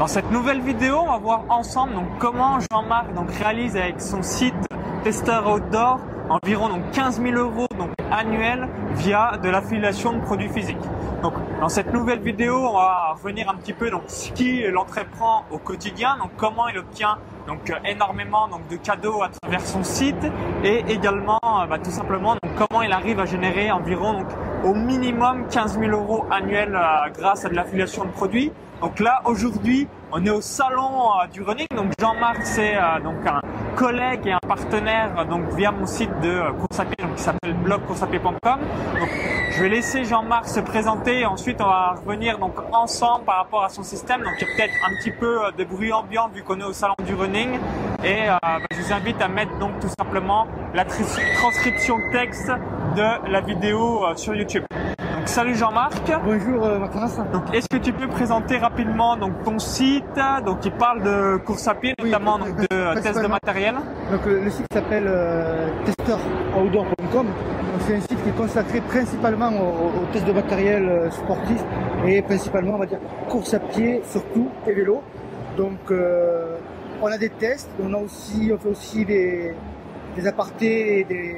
Dans cette nouvelle vidéo, on va voir ensemble donc comment Jean-Marc donc réalise avec son site Testeur Outdoor environ donc 15 000 euros donc annuels via de l'affiliation de produits physiques. Donc dans cette nouvelle vidéo, on va revenir un petit peu donc ce qui l'entreprend au quotidien, donc comment il obtient donc énormément donc de cadeaux à travers son site et également bah, tout simplement donc comment il arrive à générer environ donc au minimum 15 000 euros annuels euh, grâce à de l'affiliation de produits. Donc là aujourd'hui on est au salon euh, du running. Donc Jean-Marc c'est euh, donc un collègue et un partenaire donc via mon site de course à pied donc qui s'appelle blogcourseapied.com. Donc je vais laisser Jean-Marc se présenter et ensuite on va revenir donc ensemble par rapport à son système. Donc il y a peut-être un petit peu de bruit ambiant vu qu'on est au salon du running et euh, bah, je vous invite à mettre donc tout simplement la transcription texte de la vidéo euh, sur YouTube. Salut Jean-Marc. Bonjour euh, Donc est-ce que tu peux présenter rapidement donc ton site donc qui parle de course à pied notamment donc, de tests de matériel? Donc le site s'appelle euh, testeroutdoor.com. C'est un site qui est consacré principalement aux, tests de matériel sportif et principalement on va dire course à pied surtout et vélo. Donc on a des tests, on a aussi, on fait aussi des, apartés et des,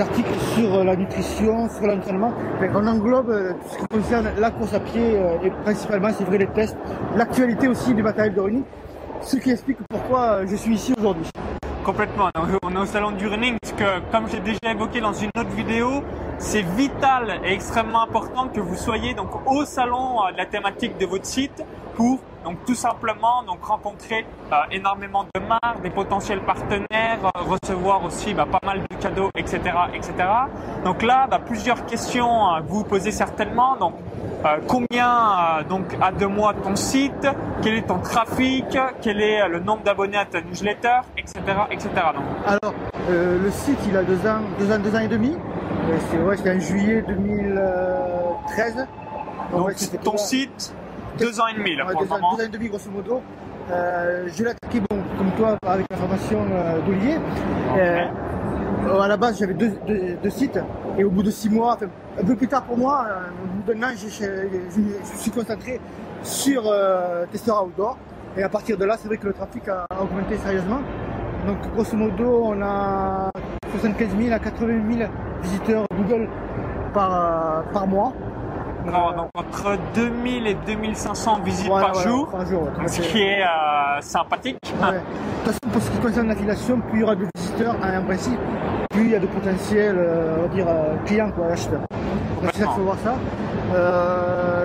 articles sur la nutrition, sur l'entraînement. On englobe euh, tout ce qui concerne la course à pied euh, et principalement, c'est vrai, les tests, l'actualité aussi du matériel de running, ce qui explique pourquoi je suis ici aujourd'hui. Complètement. On est au salon du running parce que, comme j'ai déjà évoqué dans une autre vidéo, c'est vital et extrêmement important que vous soyez donc au salon euh, de la thématique de votre site pour donc tout simplement donc rencontrer euh, énormément de marques, des potentiels partenaires, euh, recevoir aussi bah, pas mal de cadeaux, etc., etc. Donc là, bah, plusieurs questions à vous posez certainement. Donc combien donc a de mois ton site, quel est ton trafic, quel est le nombre d'abonnés à ta newsletter, etc., etc. Donc. Alors le site il a deux ans, deux ans, deux ans et demi. C'est vrai, c'était en juillet 2013. Donc, ton site, deux ans et demi là, pour deux, ans, deux ans et demi grosso modo. Euh, je l'ai attaqué bon, comme toi avec la formation euh, d'Olivier. Euh, à la base j'avais deux, sites et au bout de six mois, un peu plus tard pour moi, au bout d'un an, je, je, suis concentré sur Tester Outdoor. Et à partir de là, c'est vrai que le trafic a augmenté sérieusement. Donc grosso modo, on a 75 000 à 80 000 visiteurs Google par, euh, par mois. donc entre 2000 et 2500 visites par, jour, ce qui est euh, sympathique. De toute façon, pour ce qui concerne l'affiliation, plus il y aura de visiteurs, en principe, plus il y a de potentiels euh, dire, clients, quoi, acheteurs. Ça qu'il faut voir ça.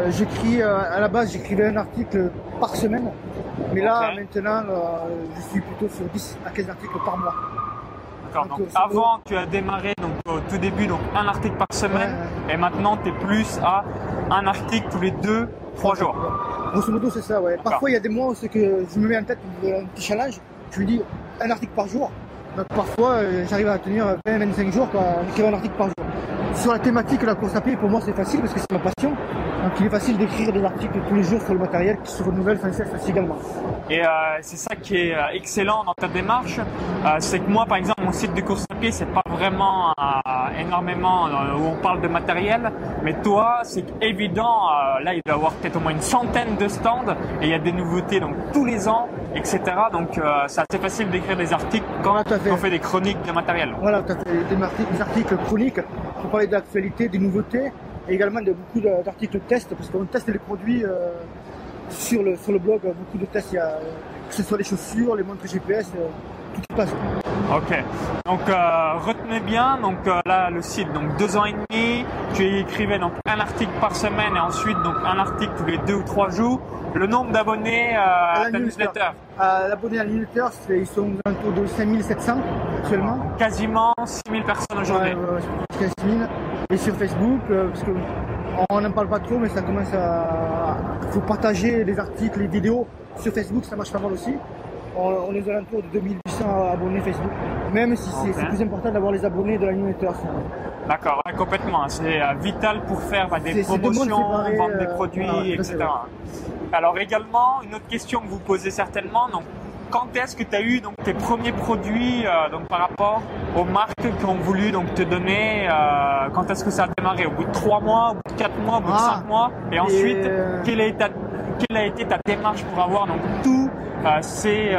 j'écris, à la base, j'écrivais un article par semaine, mais là, maintenant, je suis plutôt sur 10 à 15 articles par mois. Donc, avant, tu as démarré donc, au tout début donc un article par semaine et maintenant tu es plus à un article tous les deux, trois jours. Grosso modo, c'est ça, ouais. Parfois, il y a des mois où que je me mets en tête un petit challenge. Je me dis un article par jour. Donc, parfois, euh, j'arrive à tenir 20-25 jours pour écrire un article par jour. Sur la thématique de la course à pied, pour moi, c'est facile parce que c'est ma passion. Donc il est facile d'écrire des articles tous les jours sur le matériel qui se renouvelle sans cesse également. Et euh, c'est ça qui est euh, excellent dans ta démarche, euh, c'est que moi par exemple mon site de course à pied c'est pas vraiment énormément où on parle de matériel, mais toi c'est évident, là il doit y avoir peut-être au moins une centaine de stands et il y a des nouveautés donc tous les ans, etc. Donc c'est assez facile d'écrire des articles quand on fait des chroniques de matériel. Voilà, tu as fait des, articles chroniques pour parler de l'actualité, des nouveautés et également de beaucoup d'articles test, parce qu'on teste les produits euh, sur, le, sur le blog, beaucoup de tests, il y a, que ce soit les chaussures, les montres GPS, euh, tout passe. Ok, donc euh, retenez bien, donc là le site, donc deux ans et demi, tu écrivais donc un article par semaine et ensuite donc un article tous les deux ou trois jours. Le nombre d'abonnés à, la newsletter L'abonné à la newsletter, ils sont autour de 5700 actuellement. Quasiment 6000 personnes aujourd'hui. Ouais, 15 000 et sur Facebook, euh, parce qu'on n'en parle pas trop, mais ça commence à. Il faut partager les articles, les vidéos sur Facebook, ça marche pas mal aussi. On, est aux alentours de 2800 abonnés Facebook, même si c'est plus important d'avoir les abonnés de la newsletter. D'accord, complètement. C'est euh, vital pour faire bah, des promotions, vendre des euh, produits, etc. Alors également, une autre question que vous posez certainement, donc quand est-ce que tu as eu donc, tes premiers produits euh, donc, par rapport aux marques qui ont voulu donc, te donner euh, Quand est-ce que ça a démarré? Au bout de 3 mois, au bout de 4 mois, au bout de 5 ah, mois? Et ensuite, euh, quelle, est quelle a été ta démarche pour avoir donc tous ces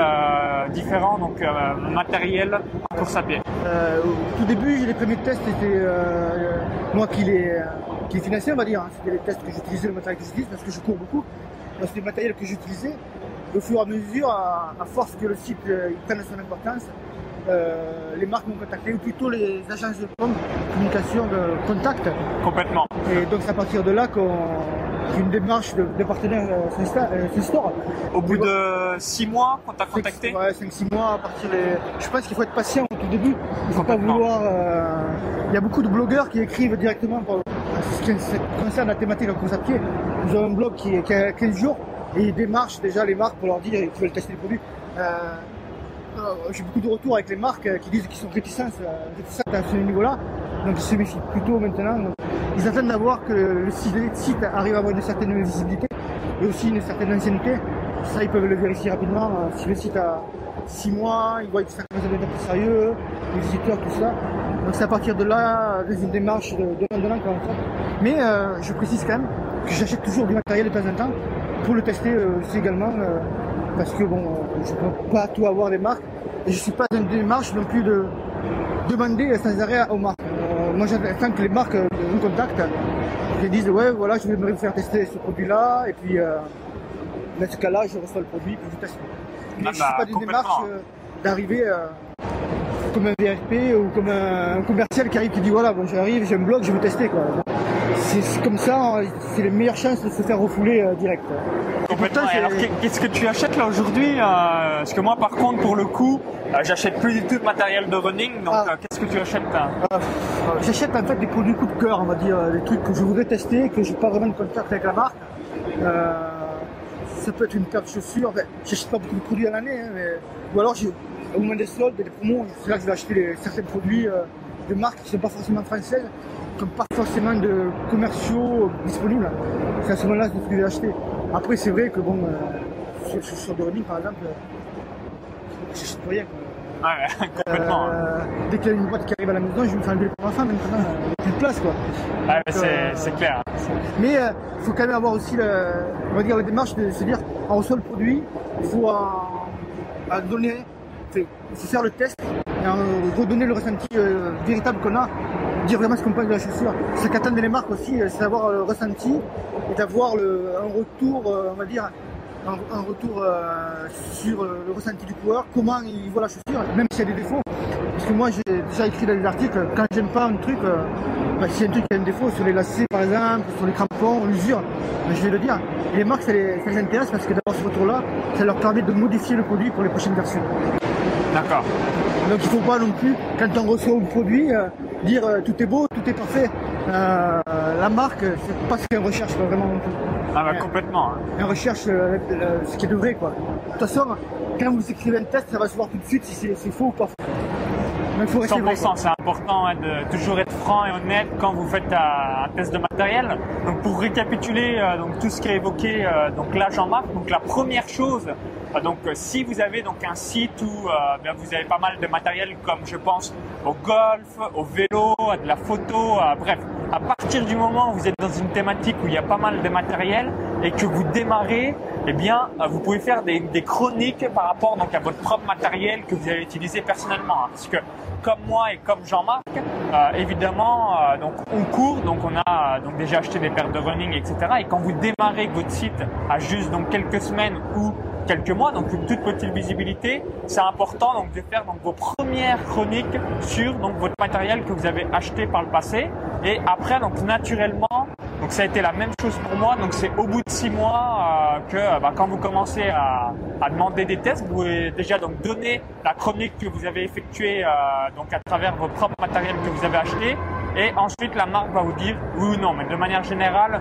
différents donc matériels en course à pied Au tout début, les premiers tests c'était moi qui les qui financé, on va dire. Hein. C'était les tests que j'utilisais, le matériel que j'utilise parce que je cours beaucoup. C'était le matériel que j'utilisais. Au fur et à mesure, à, force que le site prenne son importance, euh, les marques m'ont contacté, ou plutôt les agences de communication de contact. Complètement. Et donc c'est à partir de là qu'on une démarche de, de partenaire euh, Store. Au bout de 6 mois qu'on t'a contacté Ouais, 5-6 mois à partir des... Je pense qu'il faut être patient au tout début. Il ne faut pas vouloir... Euh, il y a beaucoup de blogueurs qui écrivent directement pour ce qui concerne la thématique en course à pied. Ils ont un blog qui, qui a 15 jours et ils démarchent déjà les marques pour leur dire qu'ils veulent tester les produits. Euh, j'ai beaucoup de retours avec les marques euh, qui disent qu'ils sont réticents, euh, à ce niveau-là. Donc ils se méfient plutôt maintenant. ils attendent d'avoir que le site arrive à avoir une certaine visibilité et aussi une certaine ancienneté. Ça, ils peuvent le vérifier rapidement. Si le site a 6 mois, ils voient que ça commence à plus sérieux, les visiteurs, tout ça. Donc c'est à partir de là, des une démarche de donnant quand même. Mais je précise quand même que j'achète toujours du matériel de temps en temps pour le tester aussi également parce que bon, je ne peux pas tout avoir des marques et je ne suis pas dans une démarche non plus de demander sans arrêt aux marques. Euh, moi j'attends que les marques euh, me contactent, qu'elles disent ouais voilà je vais me faire tester ce produit-là et puis euh, dans ce cas-là je reçois le produit puis je teste. Mais je ne suis pas dans une démarche d'arriver comme un VRP ou comme un, commercial qui arrive qui dit voilà bon j'arrive, j'ai un blog, je vais tester quoi. C'est comme ça, c'est les meilleures chances de se faire refouler direct. Complètement. alors, qu'est-ce que tu achètes là aujourd'hui euh, Parce que moi, par contre, pour le coup, euh, j'achète plus du tout de matériel de running. Donc, ah. euh, qu'est-ce que tu achètes J'achète en fait des produits coup de cœur, on va dire, des trucs que je voudrais tester, que j'ai pas vraiment de contact avec la marque. ça peut être une paire de chaussures. Enfin, j'achète pas beaucoup de produits à l'année, hein, ou alors au moment des soldes, des promos, c'est là que je vais acheter certains produits de marques qui sont pas forcément françaises, qui n'ont pas forcément de commerciaux disponibles. C'est à ce moment-là que je vais acheter. Après, c'est vrai que bon, euh, sur, sur de running par exemple, je sais rien. Ah ouais, complètement. Hein. Euh, dès qu'il y a une boîte qui arrive à la maison, je vais me faire enlever pour ma femme, maintenant, il n'y a plus de place quoi. Euh, c'est clair. Mais il faut quand même avoir aussi le, on va dire, la démarche de se dire, on reçoit le produit, il faut en, donner, faut faire le test et redonner le ressenti véritable qu'on a dire vraiment ce qu'on pense de la chaussure. Ce qu'attendent les marques aussi, c'est d'avoir le ressenti et d'avoir un retour, euh, on va dire, un, retour euh, sur le ressenti du coureur, comment il voit la chaussure, même s'il y a des défauts. Parce que moi, j'ai déjà écrit dans les articles, quand j'aime pas un truc, euh, bah, a un truc qui a un défaut, sur les lacets par exemple, sur les crampons, l'usure, bah, je vais le dire. les marques, ça les, intéresse parce que d'avoir ce retour-là, ça leur permet de modifier le produit pour les prochaines versions. D'accord. Donc il ne faut pas non plus, quand on reçoit un produit, dire tout est beau, tout est parfait. Euh, la marque, c'est pas ce qu'elle recherche vraiment. Ah bah complètement. Hein. Elle recherche euh, ce qui est de vrai quoi. De toute façon, quand vous écrivez un test, ça va se voir tout de suite si c'est faux ou pas faux. 100%, c'est important hein, de toujours être franc et honnête quand vous faites un, test de matériel. Donc pour récapituler euh, donc tout ce qui est évoqué donc là Jean-Marc, donc la première chose donc si vous avez donc un site où ben, vous avez pas mal de matériel comme je pense au golf, au vélo, à de la photo, bref, à partir du moment où vous êtes dans une thématique où il y a pas mal de matériel et que vous démarrez, eh bien, euh, vous pouvez faire des, chroniques par rapport donc à votre propre matériel que vous allez utiliser personnellement. Hein. parce que comme moi et comme Jean-Marc, euh, évidemment, euh, donc on court, donc on a donc déjà acheté des paires de running, etc. Et quand vous démarrez votre site à juste donc quelques semaines ou quelques mois, donc une toute petite visibilité, c'est important donc de faire donc vos premières chroniques sur donc votre matériel que vous avez acheté par le passé. Et après donc naturellement, donc ça a été la même chose pour moi. Donc c'est au bout de six mois euh, que bah, quand vous commencez à, demander des tests, vous pouvez déjà donc donner la chronique que vous avez effectuée euh, donc à travers vos propres matériels que vous avez acheté. Et ensuite la marque va vous dire oui ou non. Mais de manière générale,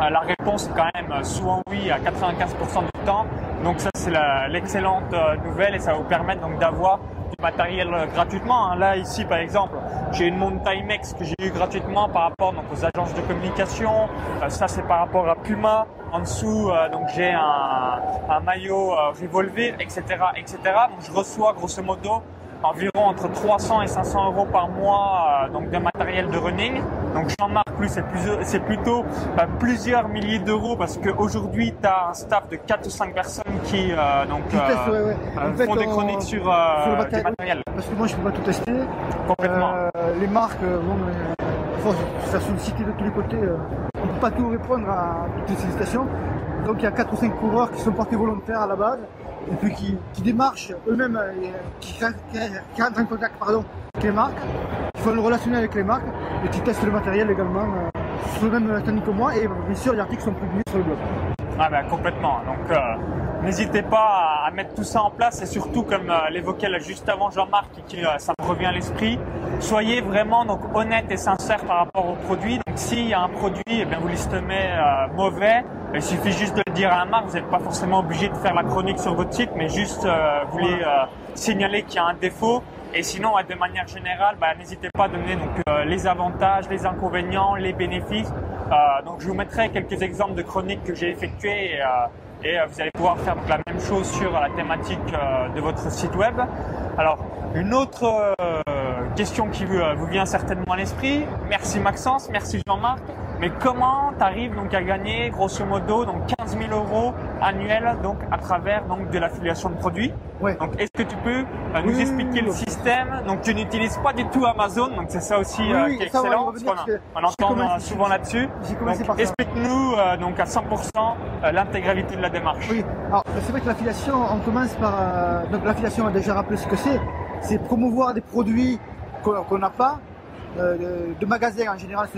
euh, la réponse est quand même souvent oui à 95% du temps. Donc ça c'est l'excellente euh, nouvelle et ça va vous permettre donc d'avoir du matériel euh, gratuitement. Hein. Là ici par exemple, j'ai une montre Timex que j'ai eu gratuitement par rapport donc, aux agences de communication. ça c'est par rapport à Puma. En dessous donc j'ai un, un, maillot Revolver, etc., etc. Donc je reçois grosso modo environ entre 300 et 500 euros par mois donc de matériel de running. Donc Jean-Marc, plus c'est plutôt bah, plusieurs milliers d'euros parce qu'aujourd'hui tu as un staff de 4 ou 5 personnes qui euh, donc Tout ouais. euh, fait, font des on- chroniques sur, sur euh, le du matériel. matériel. Parce que moi, je peux pas tout tester. Complètement. Euh, les marques, euh, bon, euh, force, ça sollicité de tous les côtés. euh, on peut pas tout répondre à toutes les sollicitations. Donc il y a 4 ou 5 coureurs qui sont portés volontaires à la base et puis qui, qui démarchent eux-mêmes, euh, qui, qui- qui rentrent en contact pardon, avec les marques, qui font le relationnel avec les marques et qui testent le matériel également euh, sur le même standing que moi. Et bien sûr, les articles sont publiés sur le blog. Ah ben complètement. Donc euh, n'hésitez pas à, mettre tout ça en place et surtout comme euh, l'évoquait juste avant Jean-Marc et qui euh, ça me revient à l'esprit, soyez vraiment donc honnête et sincère par rapport au produit. Donc s'il y a un produit, eh bien vous l'estimez euh, mauvais, il suffit juste de le dire à la marque. Vous n'êtes pas forcément obligé de faire la chronique sur votre site, mais juste euh, vous voulez euh, signaler qu'il y a un défaut. Et sinon, de manière générale, bah, n'hésitez pas à donner donc, euh, les avantages, les inconvénients, les bénéfices. Euh, donc, je vous mettrai quelques exemples de chroniques que j'ai effectuées et, euh, et, euh, vous allez pouvoir faire donc, la même chose sur la thématique euh, de votre site web. Alors, une autre question qui vous vient certainement à l'esprit. Merci Maxence, merci Jean-Marc. Mais comment tu arrives donc à gagner grosso modo donc 15 000 euros annuels donc à travers donc de l'affiliation de produits? Ouais. Donc est-ce que tu peux euh, nous Oui, expliquer oui, le oui. système? Donc tu n'utilises pas du tout Amazon, donc c'est ça aussi euh, qui est ça, excellent. parce on entend commencé- souvent là-dessus. Explique-nous euh, donc à 100% euh, l'intégralité de la démarche. Oui, alors c'est vrai que l'affiliation, on commence par. euh, donc l'affiliation, on a déjà rappelé ce que c'est. C'est promouvoir des produits qu'on n'a pas, euh, de, magasins en général.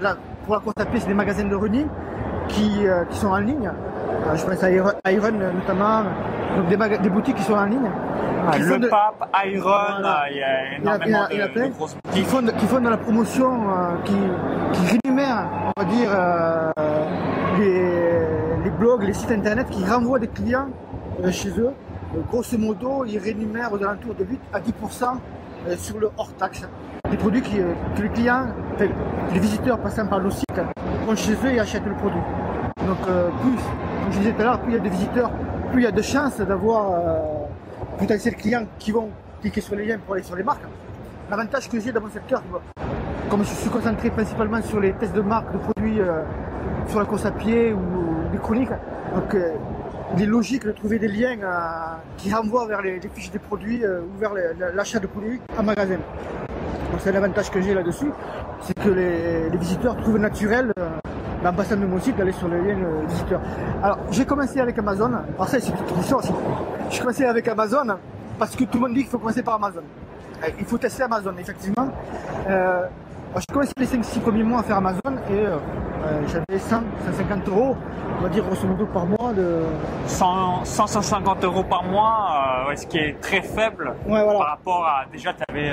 là, pour la course à pied, c'est des magasins de running qui, euh, qui sont en ligne. Euh, je pense à Iron, Iron, notamment, donc des, boutiques qui sont en ligne. Ah, le de- pape, Iron, Voilà. euh, il y a Il y a- il y énormément a- il y a de, grosses qui font, de, qui font de la promotion, euh, qui, qui rémunèrent, on va dire, euh, les, les blogs, les sites internet, qui renvoient des clients euh, chez eux. Euh, grosso modo, ils rémunèrent aux alentours de 8 à 10% euh, sur le hors taxe. Des produits euh, que les clients, les visiteurs passant par le site, vont chez eux et achètent le produit. Donc euh, plus, comme je disais tout à l'heure, plus il y a de visiteurs, plus il y a de chances d'avoir euh, potentiels clients qui vont cliquer sur les liens pour aller sur les marques. L'avantage que j'ai dans mon secteur, comme je suis concentré principalement sur les tests de marque, de produits euh, sur la course à pied ou des chroniques, donc euh, il est logique de trouver des liens euh, qui renvoient vers les, les fiches des produits euh, ou vers les- l'achat de produits en magasin. C'est l'avantage que j'ai là-dessus, c'est que les, les visiteurs trouvent naturel, euh, en passant de mon site, d'aller sur le lien euh, visiteur. Alors j'ai commencé avec Amazon, alors ça c'est une histoire aussi. J'ai commencé avec Amazon parce que tout le monde dit qu'il faut commencer par Amazon. Euh, Il faut tester Amazon, effectivement. Euh, alors, j'ai commencé les 5-6 premiers mois à faire Amazon et euh, euh, j'avais 100, 150 euros, on va dire grosso modo par mois de... 100, 150 euros par mois, euh, ce qui est très faible Ouais, voilà. par rapport à déjà tu avais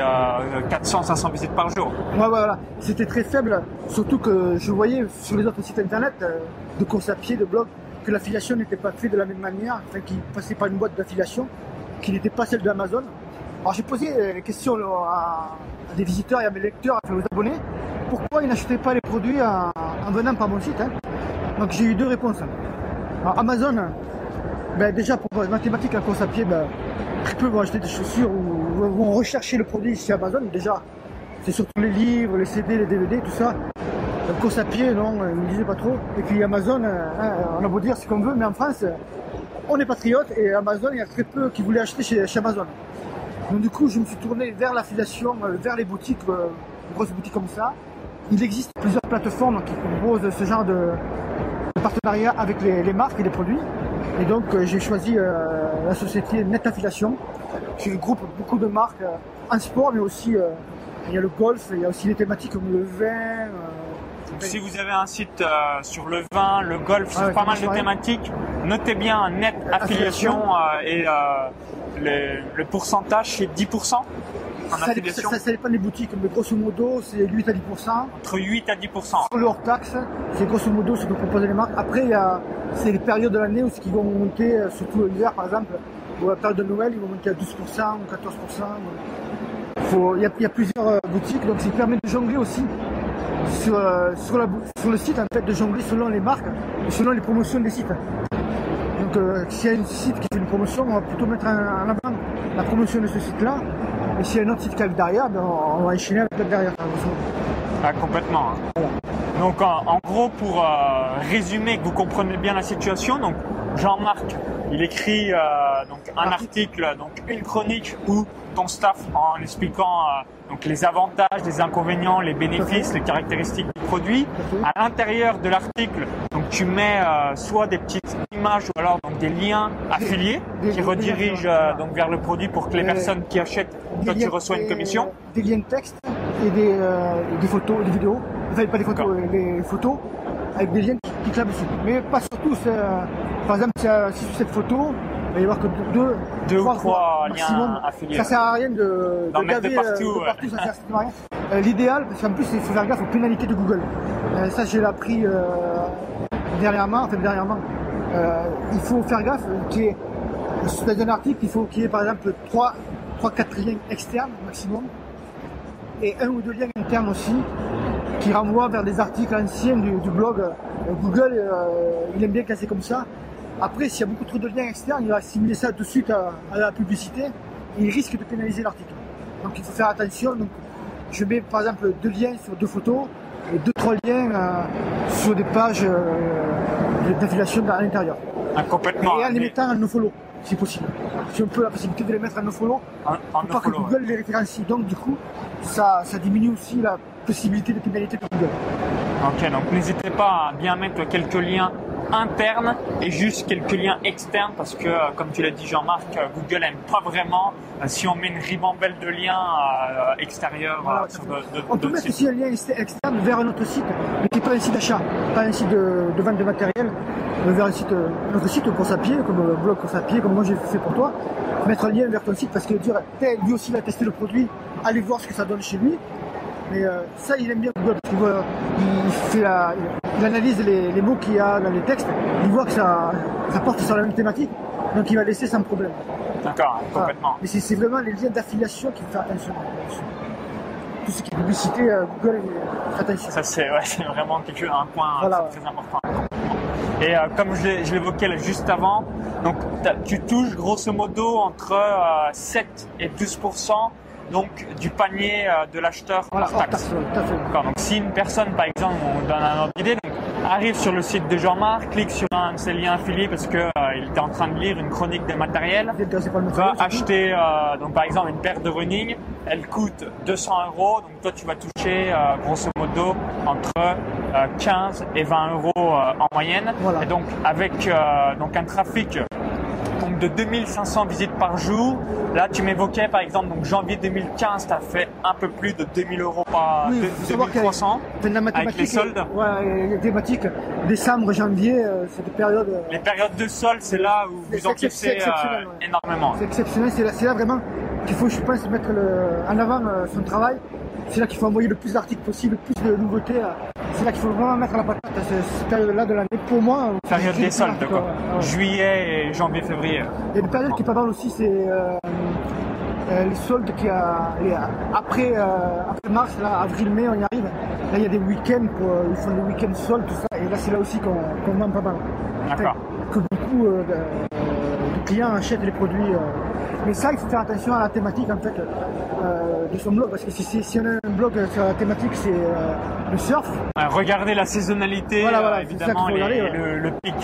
400-500 visites par jour. Ouais, voilà. C'était très faible, surtout que je voyais sur les autres sites internet euh, de course à pied, de blog, que l'affiliation n'était pas faite de la même manière, enfin qu'il passait par une boîte d'affiliation, qui n'était pas celle d'Amazon. Alors j'ai posé euh, les questions là, à, à des visiteurs et à mes lecteurs, enfin aux abonnés, pourquoi ils n'achetaient pas les produits en, en venant par mon site. hein? Donc j'ai eu deux réponses. Amazon, ben, déjà pour les mathématiques, la course à pied, ben, très peu vont acheter des chaussures ou vont rechercher le produit chez Amazon. Déjà, c'est surtout les livres, les CD, les DVD, tout ça. La course à pied, non, euh, ils ne disaient pas trop. Et puis Amazon, euh, hein, on a beau dire ce qu'on veut, mais en France, euh, on est patriote et Amazon, il y a très peu qui voulaient acheter chez Amazon. Donc du coup, je me suis tourné vers l'affiliation, euh, vers les boutiques, euh, grosses boutiques comme ça. Il existe plusieurs plateformes qui proposent ce genre de, de partenariat avec les, les marques et les produits. Et donc, euh, j'ai choisi euh, la société Net Affiliation, qui regroupe beaucoup de marques en sport, mais aussi il y a le golf, il y a aussi des thématiques comme le vin. Si vous avez un site sur le vin, le golf, sur Ah ouais, pas mal de thématiques, notez bien net affiliation euh, et euh, le, le pourcentage c'est 10% en ça, affiliation, ça- ça dépend des boutiques, mais grosso modo, c'est 8 à 10%. entre 8 à 10%. Sur le hors taxe, c'est grosso modo ce que proposent les marques. Après, il y a c'est les périodes de l'année où ce qui vont monter, euh, surtout l'hiver par exemple, ou la période de Noël, ils vont monter à 12% ou 14%. Faut- Il y, a, il y a plusieurs boutiques, donc ça permet de jongler aussi sur, sur, la bou- sur le site, en fait, de jongler selon les marques selon les promotions des sites. Donc, euh, s'il y a un site qui fait une promotion, on va plutôt mettre en, avant la promotion de ce site-là. Et s'il y a un autre site qui arrive derrière, ben, on, va enchaîner avec l'autre derrière. Ah, complètement. hein. Voilà. Donc en, en gros, pour euh, résumer, que vous comprenez bien la situation, donc Jean-Marc, il écrit euh, donc un article, donc une chronique où ton staff en expliquant euh, donc les avantages, les inconvénients, les bénéfices, les caractéristiques du produit. À l'intérieur de l'article, tu mets euh, soit des petites images ou alors donc des liens affiliés des- qui des- redirigent euh, donc vers le produit pour que les Euh, personnes qui achètent, toi Des tu liens- reçois une commission. Des liens de texte et des, des photos, des vidéos. Enfin, pas des photos, des photos avec des liens qui, claquent dessus. Mais pas surtout, par exemple, si, sur cette photo, il va y avoir que deux, Deux ou trois liens affiliés, Ça sert à rien de, mettre de partout, ouais. ça sert à rien. L'idéal, parce qu'en plus, il faut faire gaffe aux pénalités de Google. Ça, j'ai appris euh, dernièrement, enfin dernièrement. Euh, il faut faire gaffe qu'il y ait, dans un article, il faut qu'il y ait par exemple 3, 3 4 liens externes maximum et un ou deux liens internes aussi qui renvoient vers des articles anciens du, du blog. Euh, Google, euh, il aime bien c'est comme ça. Après, s'il y a beaucoup trop de liens externes, il va assimiler ça de suite à, la publicité et il risque de pénaliser l'article. Donc il faut faire attention. Donc, je mets par exemple deux liens sur deux photos et deux trois liens sur des pages d'affiliation à l'intérieur. Ah, complètement. Et en les Mais- mettant en nofollow, si possible. Si on peut la possibilité de les mettre en nofollow, pour pas que ouais. Google les référencie. Donc du coup, ça, ça diminue aussi la possibilité de pénalité de Google. Ok, donc n'hésitez pas à bien mettre quelques liens internes et juste quelques liens externes parce que, euh, comme tu l'as dit Jean-Marc, euh, Google aime pas vraiment euh, si on met une ribambelle de liens extérieurs Voilà, sur de, de- On peut mettre aussi un lien ex- externe vers un autre site, mais qui n'est pas un site d'achat, pas un site de, de vente de matériel, mais vers un site, autre site course à pied, comme le blog course à pied, comme moi j'ai fait pour toi. Mettre un lien vers ton site parce que dire, lui aussi il a testé le produit, allez voir ce que ça donne chez lui. Mais euh, ça, il aime bien Google. parce qu'il voit- il, fait la- il analyse les, les mots qu'il y a dans les textes, il voit que ça, ça porte sur la même thématique, donc il va laisser sans problème. D'accord, Voilà. complètement. Mais c'est vraiment les liens d'affiliation qu'il faut faire attention. Tout ce qui est publicité, euh, Google, il fait attention. Ça c'est ouais, vraiment quelque un point Voilà, très, important. Et euh, comme je l'évoquais juste avant, donc tu touches grosso modo entre euh, 7 et 12 donc du panier euh, de l'acheteur Voilà, hors taxe. D'accord, donc si une personne, par exemple, on donne un ordre d'idée, arrive sur le site de Jean-Marc, clique sur un de ses liens affiliés parce que euh, il était en train de lire une chronique de matériel, par va acheter, euh, donc par exemple, une paire de running, elle coûte 200 euros, donc toi tu vas toucher euh, grosso modo entre euh, 15 et 20 euros en moyenne. Voilà. Et donc avec donc un trafic de 2500 visites par jour. Là, tu m'évoquais par exemple donc janvier 2015, tu as fait un peu plus de 2000 euros par Oui, de- faut savoir qu'il y a- 2300. Enfin, la mathématique, les soldes. Ouais, les thématiques. Décembre, janvier, euh, c'est des périodes. euh, Les périodes de solde, c'est là où vous exceptionnel, euh, ouais. énormément. C'est exceptionnel. C'est là, c'est là vraiment qu'il faut, je pense, mettre le, en avant euh, son travail. C'est là qu'il faut envoyer le plus d'articles possible, le plus de nouveautés. C'est là qu'il faut vraiment mettre la patate à ce- cette période-là de l'année. Pour moi, Période des des soldes, quoi. ouais. Juillet et janvier, février. Il y a une période qui est pas mal aussi, c'est euh, euh, les soldes qui a, les- après, euh, après mars, là, avril-mai, on y arrive. Là, il y a des week-ends, pour, ils font des week-ends soldes, tout ça. Et là, c'est là aussi qu'on qu'on vend pas mal. D'accord. Que beaucoup de, de clients achètent les produits. Mais ça, il faut faire attention à la thématique, en fait, euh, de son blog. Parce que si, si, si on a un blog sur la thématique, c'est euh, le surf, Ouais, regardez la saisonnalité, Voilà, voilà, euh, évidemment, regarder, le, le pic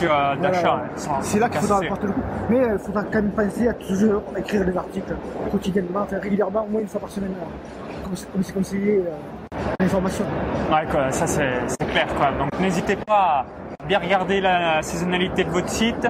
d'achat. Voilà. sans- C'est là qu'il faudra apporter le coup. Mais il faudra quand même penser à toujours écrire des articles quotidiennement, enfin régulièrement, au moins une fois par semaine, comme c'est- conseillé l'information. Ouais, quoi, ça c'est c'est clair. Quoi. Donc n'hésitez pas à bien regarder la saisonnalité de votre site.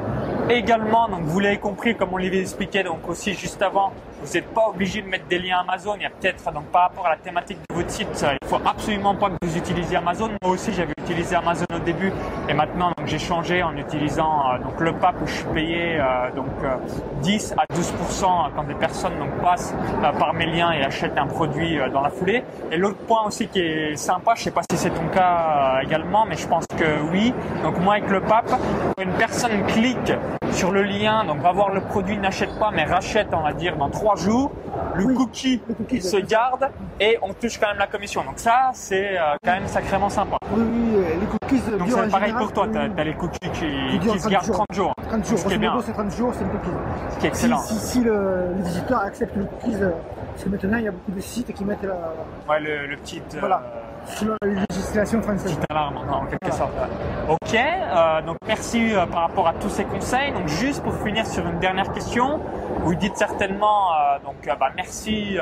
Également, donc vous l'avez compris, comme on l'avait expliqué donc aussi juste avant, vous n'êtes pas obligé de mettre des liens Amazon. Il y a peut-être donc par rapport à la thématique de votre site, il faut absolument pas que vous utilisiez Amazon. Moi aussi, j'avais utilisé Amazon au début et maintenant donc j'ai changé en utilisant euh, donc le PAP où je suis payé euh, donc euh, 10 à 12% quand des personnes donc passent euh, par mes liens et achètent un produit euh, dans la foulée. Et l'autre point aussi qui est sympa, je sais pas si c'est ton cas euh, également, mais je pense que oui. Donc moi avec le PAP, une personne clique sur le lien, donc va voir le produit, n'achète pas, mais rachète, on va dire, dans trois jours, le Oui, cookie, le cookie, il c'est se garde et on touche quand même la commission. Donc ça, c'est euh, quand même sacrément sympa. Oui, oui, euh, les cookies Donc c'est pareil général, pour toi, tu as, les cookies qui, se 30 gardent jours. 30 jours. 30 jours, Ce qui est bien, c'est 30 jours, c'est le cookie. ce qui est excellent. si, si le, le visiteur accepte le cookies, euh, parce que maintenant il y a beaucoup de sites qui mettent la, Ouais, le, le petit... euh, Selon la législation française. Quitte à l'arme, en quelque sorte. Ok, euh, donc merci euh, par rapport à tous ces conseils. Donc juste pour finir sur une dernière question, vous dites certainement euh, donc bah, merci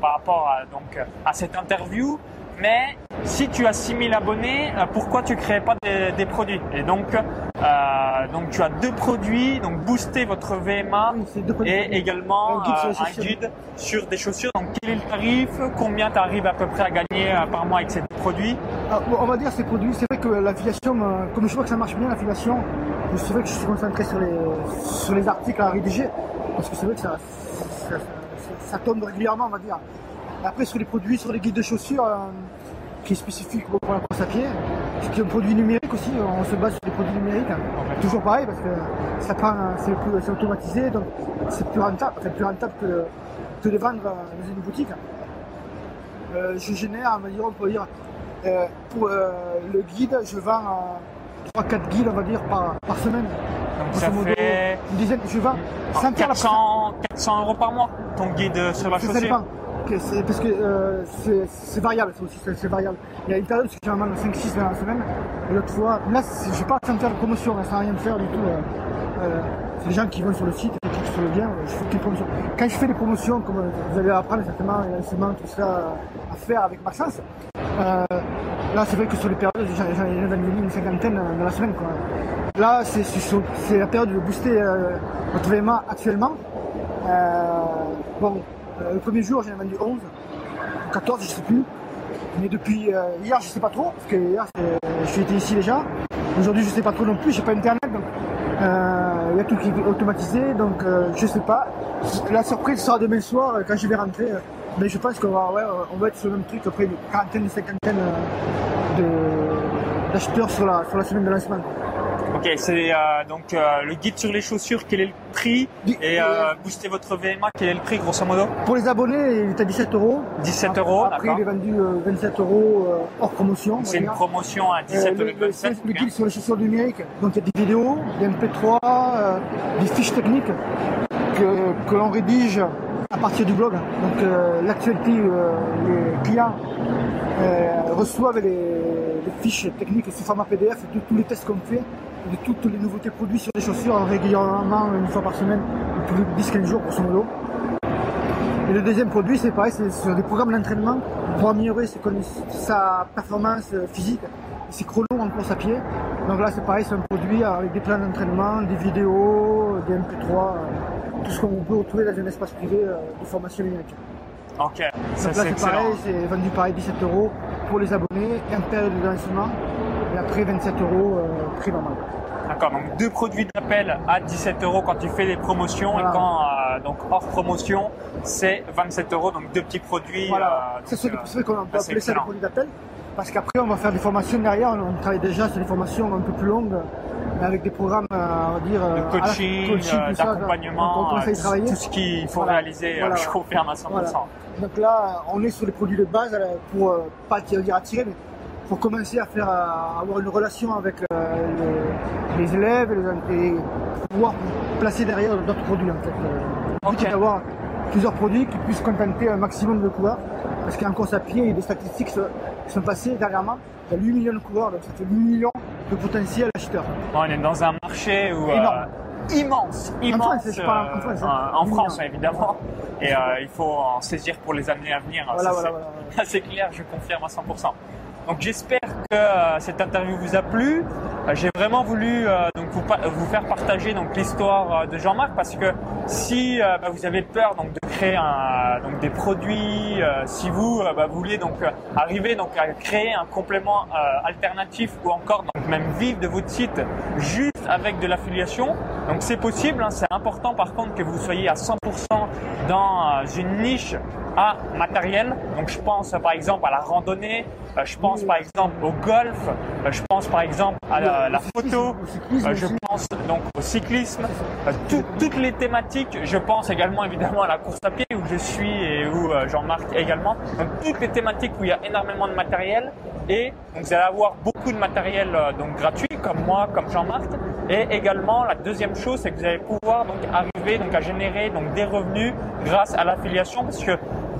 par rapport à, donc, à cette interview. Mais si tu as 6000 abonnés, euh, pourquoi tu crées pas des, des produits? Et donc, euh, donc tu as deux produits, donc booster votre VMA Oui, et également Un guide sur les euh, un guide sur des chaussures. Donc quel est le tarif? Combien tu arrives à peu près à gagner par mois avec ces deux produits? Ah, on va dire ces produits, c'est vrai que l'affiliation, comme je vois que ça marche bien l'affiliation, c'est vrai que je suis concentré sur les, sur les articles à rédiger, parce que c'est vrai que ça, ça, ça- ça tombe régulièrement, on va dire. Après sur les produits, sur les guides de chaussures, euh, qui est spécifique pour la course à pied, qui est un produit numérique aussi, on se base sur des produits numériques, toujours pareil, parce que ça prend, c'est plus- c'est automatisé, donc c'est plus rentable, enfin, plus rentable que, que de vendre dans une boutique. Euh, je génère, on va dire, on peut dire, euh, pour euh, le guide, je vends euh, 3-4 guides, on va dire, par, par semaine. Donc ça modo, fait une dizaine, je vends sans faire la 400, 400 euros par mois ton guide sur la chaussure. Parce que euh, c'est variable, c'est aussi c'est- variable. Il y a une période où j'en vends 5-6 dans la semaine, et l'autre fois, là, je vais pas sans faire de promotion, hein, sans rien faire du tout. euh, c'est les gens qui vont sur le site, qui cliquent sur le euh, je fais des promotions. Quand je fais des promotions, comme euh, vous allez apprendre certainement, les lancements, tout ça à faire avec euh, là, c'est vrai que sur les périodes, j'en ai une cinquantaine dans la semaine. Quoi. Là, c'est la période de booster notre VMA actuellement. Bon, le premier jour, j'en ai vendu 11, 14, je sais plus. Mais depuis euh, hier, je sais pas trop, parce que hier, je suis été ici déjà. Aujourd'hui, je sais pas trop non plus, j'ai pas internet, donc euh, il y a tout qui est automatisé, donc euh, je sais pas. La surprise sera demain soir euh, quand je vais rentrer. euh, mais je pense qu'on va, ouais, on va être sur le même truc, après une quarantaine, une cinquantaine euh, d'acheteurs sur la, sur la semaine de lancement. Ok, c'est euh, donc euh, le guide sur les chaussures, quel est le prix Et euh, booster votre VMA, quel est le prix grosso modo Pour les abonnés, il est à 17 euros. 17 euros, Après, il est vendu euh, 27 euros euh, hors promotion. C'est une promotion à Euh, le, le, 17,27. c'est le guide sur les chaussures numériques. Donc il y a des vidéos, des MP3, euh, des fiches techniques que, que l'on rédige à partir du blog. Donc euh, l'actualité, euh, les clients euh, reçoivent les, les fiches techniques sous format PDF de tous les tests qu'on fait, de toutes les nouveautés produits sur les chaussures régulièrement, une fois par semaine, tous les 10-15 jours grosso modo. Et le deuxième produit, c'est pareil, c'est sur des programmes d'entraînement pour améliorer ses sa performance euh, physique, ses chronos en course à pied. Donc là, c'est pareil, c'est un produit avec des plans d'entraînement, des vidéos, des MP3, euh, tout ce qu'on peut retrouver dans un espace privé euh, de formation numérique. Ok, ça Donc là, c'est pareil, c'est vendu pareil 17 euros pour les abonnés, en période de lancement, et après 27 euros prix normal. D'accord, donc deux produits d'appel à 17 euros quand tu fais des promotions Voilà. et quand euh, donc hors promotion c'est 27 euros, donc deux petits produits. Voilà, euh, c'est ce euh, qu'on peut appeler ça des excellent. produits d'appel, parce qu'après on va faire des formations derrière, on, travaille déjà sur des formations un peu plus longues, mais avec des programmes, euh, on va dire, de coaching, tout d'accompagnement, travailler. tout ce qu'il faut Voilà. réaliser, Voilà. je confirme à 100%. Voilà. Donc là, on est sur les produits de base pour pas dire attirer, mais pour commencer à faire à avoir une relation avec euh, les, élèves et, les- et pouvoir placer derrière d'autres produits en fait. Euh, Le but Ok. est d'avoir plusieurs produits qui puissent contenter un maximum de coureurs. Parce qu'en course à pied, il y a des statistiques qui sont- passées dernièrement. Il y a 8 millions de coureurs, donc ça fait 8 millions de potentiels acheteurs. On est dans un marché où, euh, Énorme. immense, immense. France, parle en France, hein. euh, en France, évidemment. Et euh, il faut en saisir pour les années à venir. Voilà, Ça, voilà, c'est- voilà, voilà. c'est clair, je confirme à 100%. Donc j'espère que euh, cette interview vous a plu. Euh, J'ai vraiment voulu euh, donc vous, faire partager donc l'histoire euh, de Jean-Marc parce que si euh, bah, vous avez peur donc de créer un, donc des produits, si vous bah, voulez donc arriver donc à créer un complément alternatif ou encore donc même vivre de votre site juste avec de l'affiliation, donc c'est possible. hein. c'est important par contre que vous soyez à 100% dans une niche à matériel. Donc je pense par exemple à la randonnée, euh, je pense par exemple au golf, je pense par exemple à la, photo, je pense donc au cyclisme, euh, tout- toutes les thématiques. Je pense également évidemment à la course à pied où je suis et où euh, Jean-Marc également. Donc toutes les thématiques où il y a énormément de matériel et donc, vous allez avoir beaucoup de matériel donc gratuit comme moi, comme Jean-Marc. Et également la deuxième chose, c'est que vous allez pouvoir donc arriver donc à générer donc des revenus grâce à l'affiliation parce que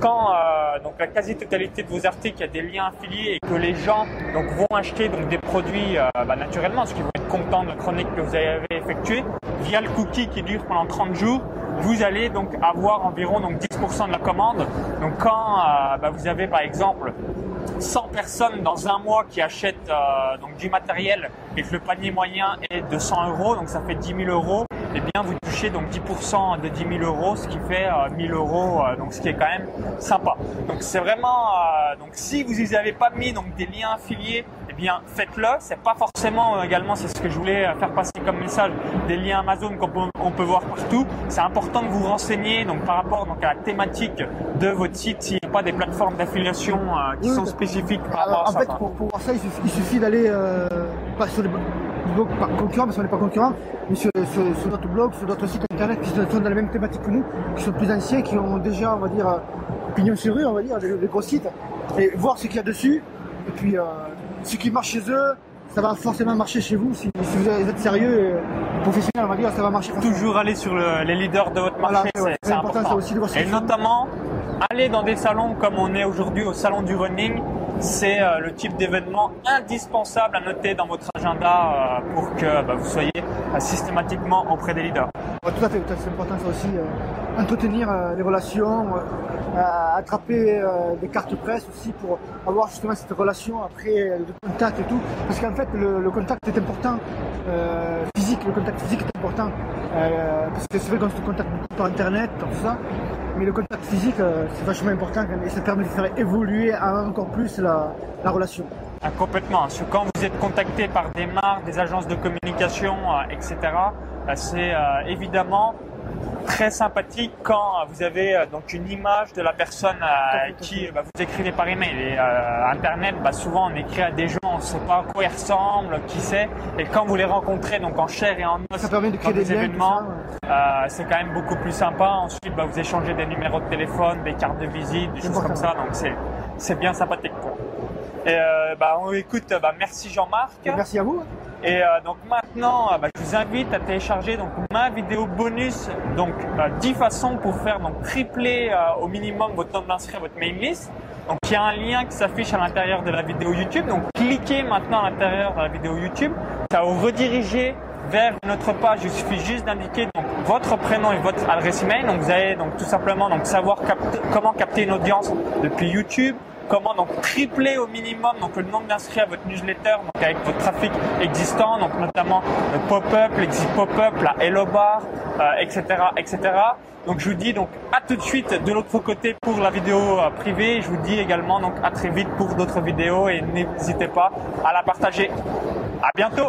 quand euh, donc la quasi-totalité de vos articles, a des liens affiliés et que les gens donc vont acheter donc des produits euh, bah, naturellement, parce qu'ils vont être contents de la chronique que vous avez effectuée, via le cookie qui dure pendant 30 jours, vous allez donc avoir environ donc 10% de la commande. Donc quand euh, bah, vous avez par exemple 100 personnes dans un mois qui achètent euh, donc du matériel et que le panier moyen est de 100 euros, donc ça fait 10 000 euros, eh bien vous touchez donc 10% de 10 000 euros, ce qui fait euh, 1000 euros, euh, donc ce qui est quand même sympa. Donc c'est vraiment, euh, donc si vous n'y avez pas mis donc des liens affiliés, eh bien faites-le. C'est pas forcément euh, également, c'est ce que je voulais faire passer comme message, des liens Amazon qu'on peut, on peut voir partout. C'est important de vous renseigner donc par rapport donc à la thématique de votre site s'il n'y a pas des plateformes d'affiliation qui sont spécifiques par rapport Alors, à en ça. fait, quoi. pour, pour voir ça, il suffit, d'aller euh, pas sur les blogs par concurrents, parce qu'on n'est pas concurrents, mais sur, sur, sur d'autres blogs, sur d'autres sites internet qui sont dans la même thématique que nous, qui sont plus anciens, qui ont déjà, on va dire, euh, pignon sur rue, on va dire, des, des gros sites, et voir ce qu'il y a dessus. Et puis, euh, ce qui marche chez eux, ça va forcément marcher chez vous. Si, si vous êtes sérieux et professionnel, on va dire, ça va marcher toujours aller sur le- les leaders de votre Voilà, marché, c'est- ouais, important, important. ça aussi de voir ce Et notamment, aller dans des salons comme on est aujourd'hui au salon du running, c'est euh, le type d'événement indispensable à noter dans votre agenda euh, pour que bah, vous soyez euh, systématiquement auprès des leaders. Tout à fait, c'est important ça aussi. entretenir les relations, attraper des cartes presse aussi pour avoir justement cette relation après de contact et tout. Parce qu'en fait, le, le contact est important, physique, le contact physique est important. Parce que c'est vrai qu'on se contacte beaucoup par internet, tout ça. Mais le contact physique, euh, c'est vachement important et ça permet de faire évoluer encore plus la, la relation. Ah, complètement. Quand vous êtes contacté par des marques, des agences de communication, euh, etc., euh, c'est évidemment très sympathique quand vous avez euh, donc une image de la personne euh, qui bah, vous écrivez par email. Et euh, Internet, bah, souvent on écrit à des gens, on ne sait pas à quoi ils ressemblent, qui c'est. Et quand vous les rencontrez donc en chair et en os Ça permet de créer des des événements, euh, c'est quand même beaucoup plus sympa. Ensuite, bah, vous échangez des numéros de téléphone, des cartes de visite, des choses comme ça. Donc c'est c'est bien sympathique. Quoi. Et euh, bah, on écoute, bah, merci Jean-Marc. Merci à vous. Et euh, donc maintenant, euh, bah, je vous invite à télécharger donc ma vidéo bonus, donc euh, 10 façons pour faire donc tripler euh, au minimum votre nombre d'inscrits à votre mailing list. Donc il y a un lien qui s'affiche à l'intérieur de la vidéo YouTube. Donc cliquez maintenant à l'intérieur de la vidéo YouTube. Ça va vous rediriger vers notre page. Il suffit juste d'indiquer donc votre prénom et votre adresse email. Donc vous allez donc tout simplement donc savoir capter- comment capter une audience depuis YouTube comment donc tripler au minimum donc le nombre d'inscrits à votre newsletter donc avec votre trafic existant donc notamment le pop-up, l'exit pop-up, la hello bar, euh, etc., etc. Donc je vous dis donc à tout de suite de l'autre côté pour la vidéo euh, privée. Je vous dis également donc à très vite pour d'autres vidéos et n'hésitez pas à la partager. À bientôt.